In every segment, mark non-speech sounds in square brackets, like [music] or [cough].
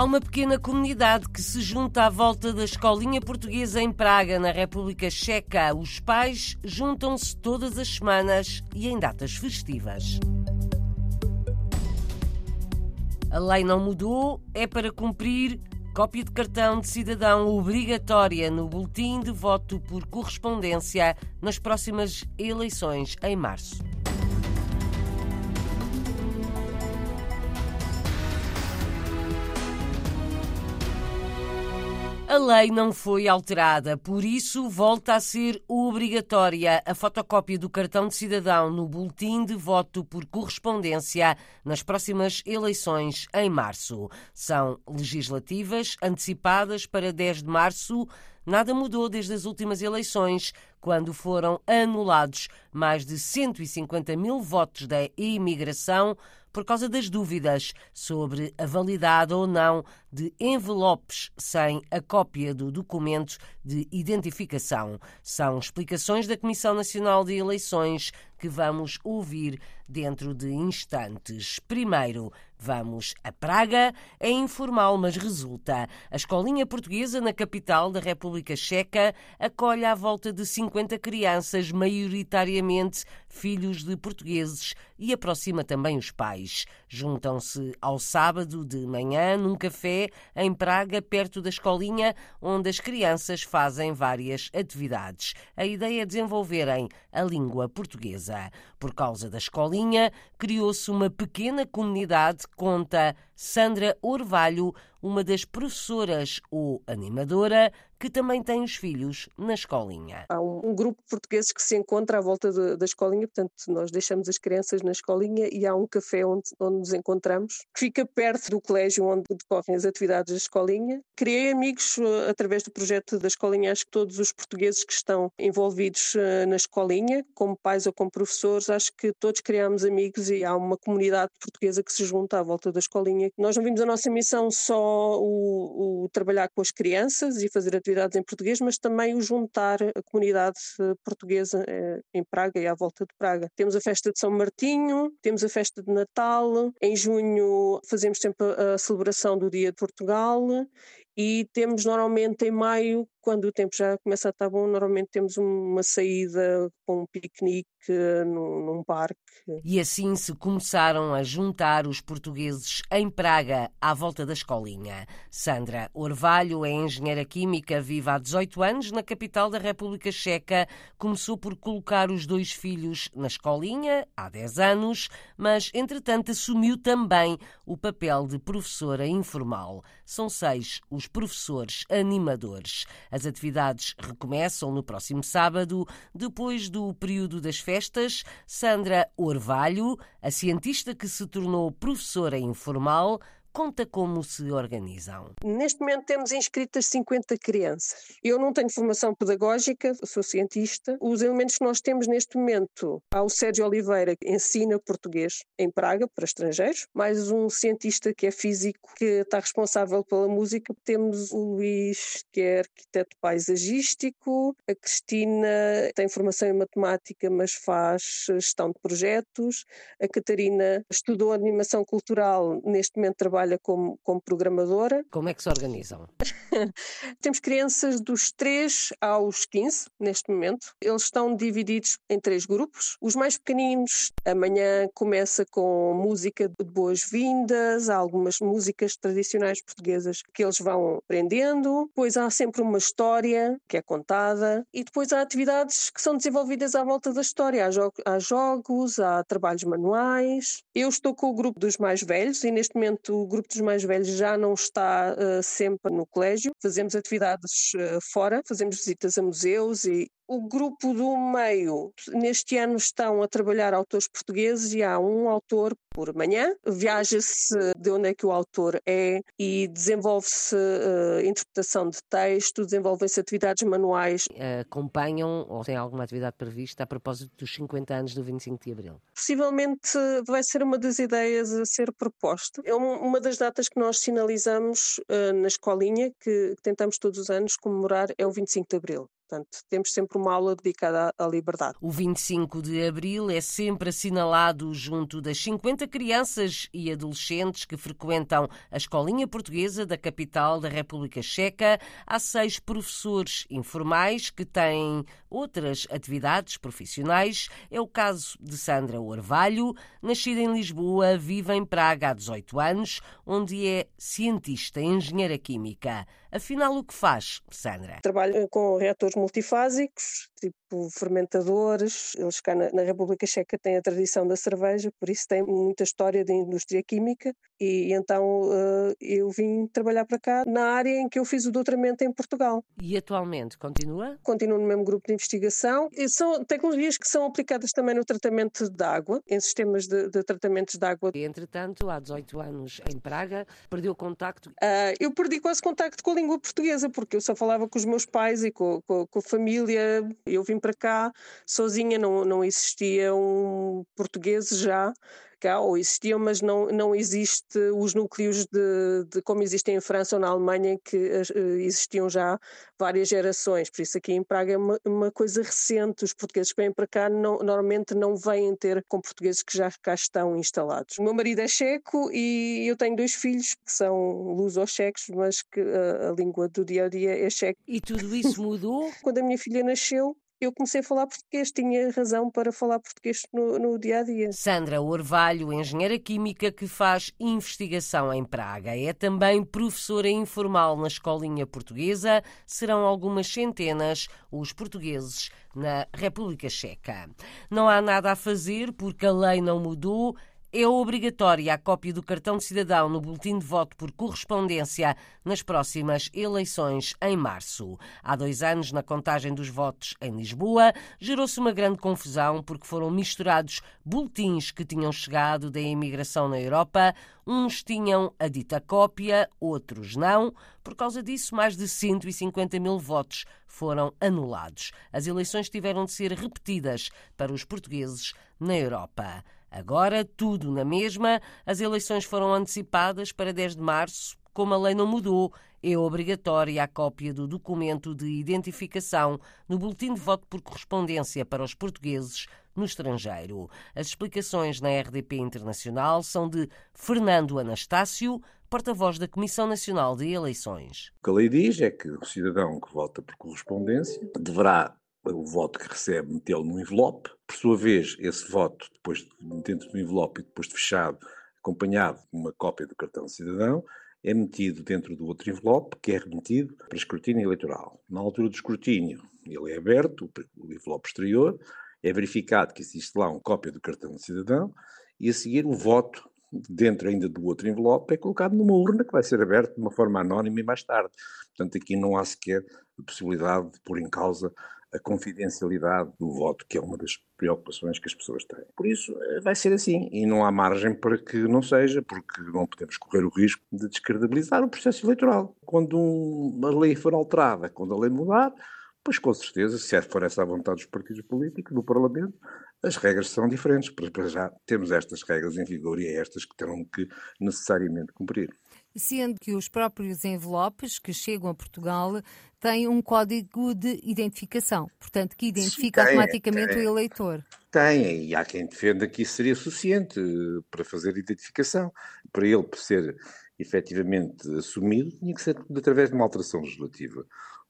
Há uma pequena comunidade que se junta à volta da escolinha portuguesa em Praga, na República Checa. Os pais juntam-se todas as semanas e em datas festivas. A lei não mudou, é para cumprir cópia de cartão de cidadão obrigatória no boletim de voto por correspondência nas próximas eleições em março. A lei não foi alterada, por isso volta a ser obrigatória a fotocópia do cartão de cidadão no boletim de voto por correspondência nas próximas eleições em março. São legislativas antecipadas para 10 de março. Nada mudou desde as últimas eleições, quando foram anulados mais de 150 mil votos da imigração por causa das dúvidas sobre a validade ou não de envelopes sem a cópia do documento de identificação. São explicações da Comissão Nacional de Eleições que vamos ouvir dentro de instantes. Primeiro, vamos a Praga. É informal, mas resulta. A escolinha portuguesa na capital da República Checa acolhe à volta de 50 crianças, maioritariamente filhos de portugueses, e aproxima também os pais. Juntam-se ao sábado de manhã num café em Praga, perto da escolinha, onde as crianças fazem várias atividades. A ideia é desenvolverem a língua portuguesa. Por causa da escolinha, criou-se uma pequena comunidade, conta Sandra Orvalho, uma das professoras ou animadora que também tem os filhos na escolinha. Há um, um grupo de portugueses que se encontra à volta de, da escolinha, portanto, nós deixamos as crianças na escolinha e há um café onde, onde nos encontramos, que fica perto do colégio onde decorrem as atividades da escolinha. Criei amigos uh, através do projeto da escolinha, acho que todos os portugueses que estão envolvidos uh, na escolinha, como pais ou como professores, acho que todos criamos amigos e há uma comunidade portuguesa que se junta à volta da escolinha. Nós não vimos a nossa missão só o, o trabalhar com as crianças e fazer atividades atividades em português, mas também o juntar a comunidade eh, portuguesa eh, em Praga e à volta de Praga. Temos a festa de São Martinho, temos a festa de Natal, em junho fazemos sempre a celebração do Dia de Portugal e temos normalmente em maio quando o tempo já começa a estar bom, normalmente temos uma saída com um piquenique num, num parque. E assim se começaram a juntar os portugueses em Praga à volta da escolinha. Sandra Orvalho é engenheira química, vive há 18 anos na capital da República Checa. Começou por colocar os dois filhos na escolinha há 10 anos, mas entretanto assumiu também o papel de professora informal. São seis os professores animadores. As atividades recomeçam no próximo sábado, depois do período das festas. Sandra Orvalho, a cientista que se tornou professora informal, conta como se organizam. Neste momento temos inscritas 50 crianças. Eu não tenho formação pedagógica, sou cientista. Os elementos que nós temos neste momento, há o Sérgio Oliveira, que ensina português em Praga para estrangeiros, mais um cientista que é físico, que está responsável pela música. Temos o Luís, que é arquiteto paisagístico, a Cristina tem formação em matemática, mas faz gestão de projetos, a Catarina estudou animação cultural, neste momento trabalha trabalha como, como programadora. Como é que se organizam? [laughs] Temos crianças dos 3 aos 15 neste momento. Eles estão divididos em três grupos. Os mais pequeninos, amanhã começa com música de boas-vindas, há algumas músicas tradicionais portuguesas que eles vão aprendendo. Depois há sempre uma história que é contada e depois há atividades que são desenvolvidas à volta da história. Há, jo há jogos, há trabalhos manuais. Eu estou com o grupo dos mais velhos e neste momento grupo dos mais velhos já não está uh, sempre no colégio. Fazemos atividades uh, fora, fazemos visitas a museus e o grupo do meio, neste ano estão a trabalhar autores portugueses e há um autor por manhã. Viaja-se de onde é que o autor é e desenvolve-se uh, interpretação de texto, desenvolvem-se atividades manuais. Acompanham ou têm alguma atividade prevista a propósito dos 50 anos do 25 de Abril? Possivelmente vai ser uma das ideias a ser proposta. É uma das datas que nós sinalizamos uh, na escolinha, que, que tentamos todos os anos comemorar, é o 25 de Abril Portanto, temos sempre uma aula dedicada à, liberdade. O 25 de abril é sempre assinalado junto das 50 crianças e adolescentes que frequentam a escolinha portuguesa da capital da República Checa. Há seis professores informais que têm outras atividades profissionais. É o caso de Sandra Orvalho, nascida em Lisboa, vive em Praga há 18 anos, onde é cientista, engenheira química. Afinal, o que faz, Sandra? Trabalho com reatores multifásicos, tipo fermentadores. Eles cá na, na, República Checa têm a tradição da cerveja, por isso tem muita história de indústria química. E então uh, eu vim trabalhar para cá na área em que eu fiz o doutoramento em Portugal. E atualmente continua? Continuo no mesmo grupo de investigação. E são tecnologias que são aplicadas também no tratamento de água, em sistemas de, de tratamentos de água. E, entretanto, há 18 anos em Praga, perdeu contacto? Uh, eu perdi quase contacto com a língua portuguesa, porque eu só falava com os meus pais e com, com, com a família. Eu vim para cá sozinha, não, não existia um português já cá, ou existiam, mas não, não existe os núcleos de, de como existem em França ou na Alemanha, que uh, existiam já várias gerações. Por isso aqui em Praga é uma, uma coisa recente. Os portugueses que vêm para cá não, normalmente não vêm ter com portugueses que já cá estão instalados. O meu marido é checo e eu tenho dois filhos que são luso-checos, mas que a, a língua do dia a dia é checo. E tudo isso mudou? [laughs] Quando a minha filha nasceu, eu comecei a falar português, tinha razão para falar português no, no dia a dia. Sandra Orvalho, engenheira química que faz investigação em Praga, é também professora informal na escolinha portuguesa. Serão algumas centenas os portugueses na República Checa. Não há nada a fazer porque a lei não mudou. É obrigatória a cópia do cartão de cidadão no boletim de voto por correspondência nas próximas eleições em março. Há dois anos, na contagem dos votos em Lisboa, gerou-se uma grande confusão porque foram misturados boletins que tinham chegado da imigração na Europa. Uns tinham a dita cópia, outros não. Por causa disso, mais de 150 mil votos foram anulados. As eleições tiveram de ser repetidas para os portugueses na Europa. Agora, tudo na mesma, as eleições foram antecipadas para 10 de março. Como a lei não mudou, é obrigatória a cópia do documento de identificação no boletim de voto por correspondência para os portugueses no estrangeiro. As explicações na RDP Internacional são de Fernando Anastácio, porta-voz da Comissão Nacional de Eleições. O que a lei diz é que o cidadão que vota por correspondência deverá o voto que recebe, metê-lo no envelope. Por sua vez, esse voto, depois dentro do envelope e depois de fechado, acompanhado de uma cópia do cartão de cidadão, é metido dentro do outro envelope, que é remetido para escrutínio eleitoral. Na altura do escrutínio, ele é aberto, o envelope exterior, é verificado que existe lá uma cópia do cartão de cidadão e a seguir o voto dentro ainda do outro envelope é colocado numa urna que vai ser aberta de uma forma anónima e mais tarde. Portanto, aqui não há sequer a possibilidade de pôr em causa a confidencialidade do voto, que é uma das preocupações que as pessoas têm. Por isso, eh, vai ser assim. E não há margem para que não seja, porque não podemos correr o risco de descredibilizar o processo eleitoral. Quando uma lei for alterada, quando a lei mudar, pois com certeza, se for essa a vontade dos partidos políticos, do Parlamento, as regras são diferentes. Para já temos estas regras em vigor e é estas que terão que necessariamente cumprir sendo que os próprios envelopes que chegam a Portugal têm um código de identificação, portanto, que identifica tem, automaticamente tem, o eleitor. Tem, e há quem defenda que isso seria suficiente para fazer identificação. Para ele ser efetivamente assumido, tinha que ser através de uma alteração legislativa.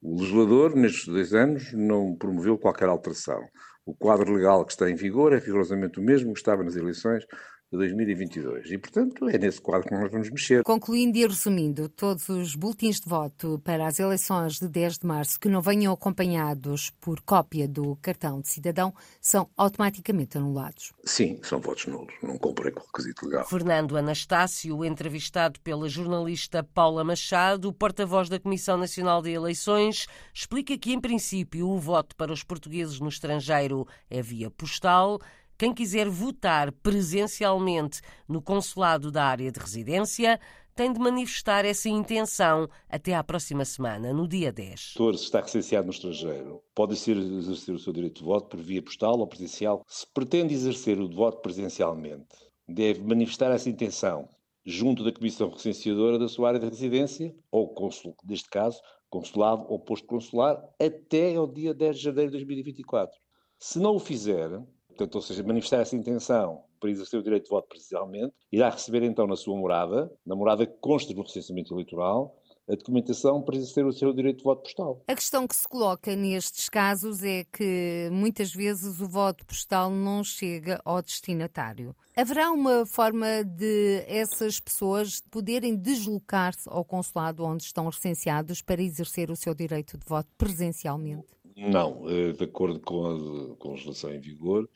O legislador, nestes dois anos, não promoveu qualquer alteração. O quadro legal que está em vigor é rigorosamente o mesmo que estava nas eleições de 2022. E, portanto, é nesse quadro que nós vamos mexer. Concluindo e resumindo, todos os boletins de voto para as eleições de 10 de março que não venham acompanhados por cópia do cartão de cidadão são automaticamente anulados. Sim, são votos nulos, não cumprem com o requisito legal. Fernando Anastácio, entrevistado pela jornalista Paula Machado, porta-voz da Comissão Nacional de Eleições, explica que, em princípio, o voto para os portugueses no estrangeiro é via postal quem quiser votar presencialmente no consulado da área de residência tem de manifestar essa intenção até à próxima semana, no dia 10. Se está recenseado no estrangeiro, pode exercer o seu direito de voto por via postal ou presencial. Se pretende exercer o voto presencialmente, deve manifestar essa intenção junto da Comissão Recenseadora da sua área de residência, ou cônsul, neste caso, consulado ou posto consular até ao dia 10 de janeiro de 2024. Se não o fizer, portanto, ou seja, manifestar essa intenção para exercer o direito de voto presencialmente, irá receber então na sua morada, na morada que consta no recenseamento eleitoral, a documentação para exercer o seu direito de voto postal. A questão que se coloca nestes casos é que muitas vezes o voto postal não chega ao destinatário. Haverá uma forma de essas pessoas poderem deslocar-se ao consulado onde estão recenseados para exercer o seu direito de voto presencialmente? Não, eh, de acordo com a, legislação em vigor,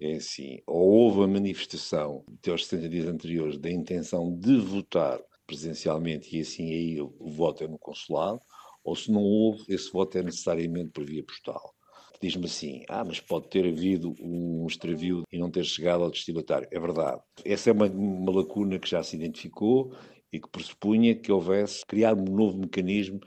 é assim, ou houve a manifestação até aos 70 dias anteriores da intenção de votar presencialmente e assim aí o, o voto é no consulado, ou se não houve, esse voto é necessariamente por via postal. Diz-me assim, ah, mas pode ter havido um extravio e não ter chegado ao destinatário. É verdade. Essa é uma, uma lacuna que já se identificou e que pressupunha que houvesse criar um novo mecanismo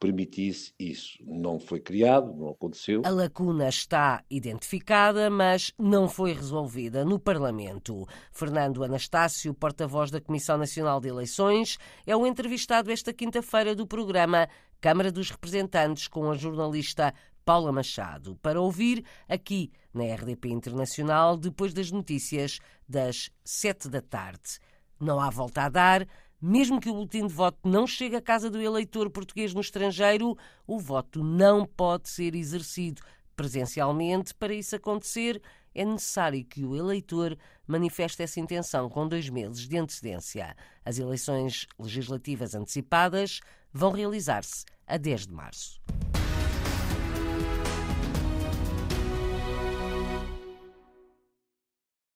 permitisse isso. Não foi criado, não aconteceu. A lacuna está identificada, mas não foi resolvida no Parlamento. Fernando Anastácio, porta-voz da Comissão Nacional de Eleições, é o entrevistado esta quinta-feira do programa Câmara dos Representantes com a jornalista Paula Machado, para ouvir aqui na RDP Internacional, depois das notícias das sete da tarde. Não há volta a dar. Mesmo que o boletim de voto não chegue à casa do eleitor português no estrangeiro, o voto não pode ser exercido presencialmente. Para isso acontecer, é necessário que o eleitor manifeste essa intenção com dois meses de antecedência. As eleições legislativas antecipadas vão realizar-se a 10 de março.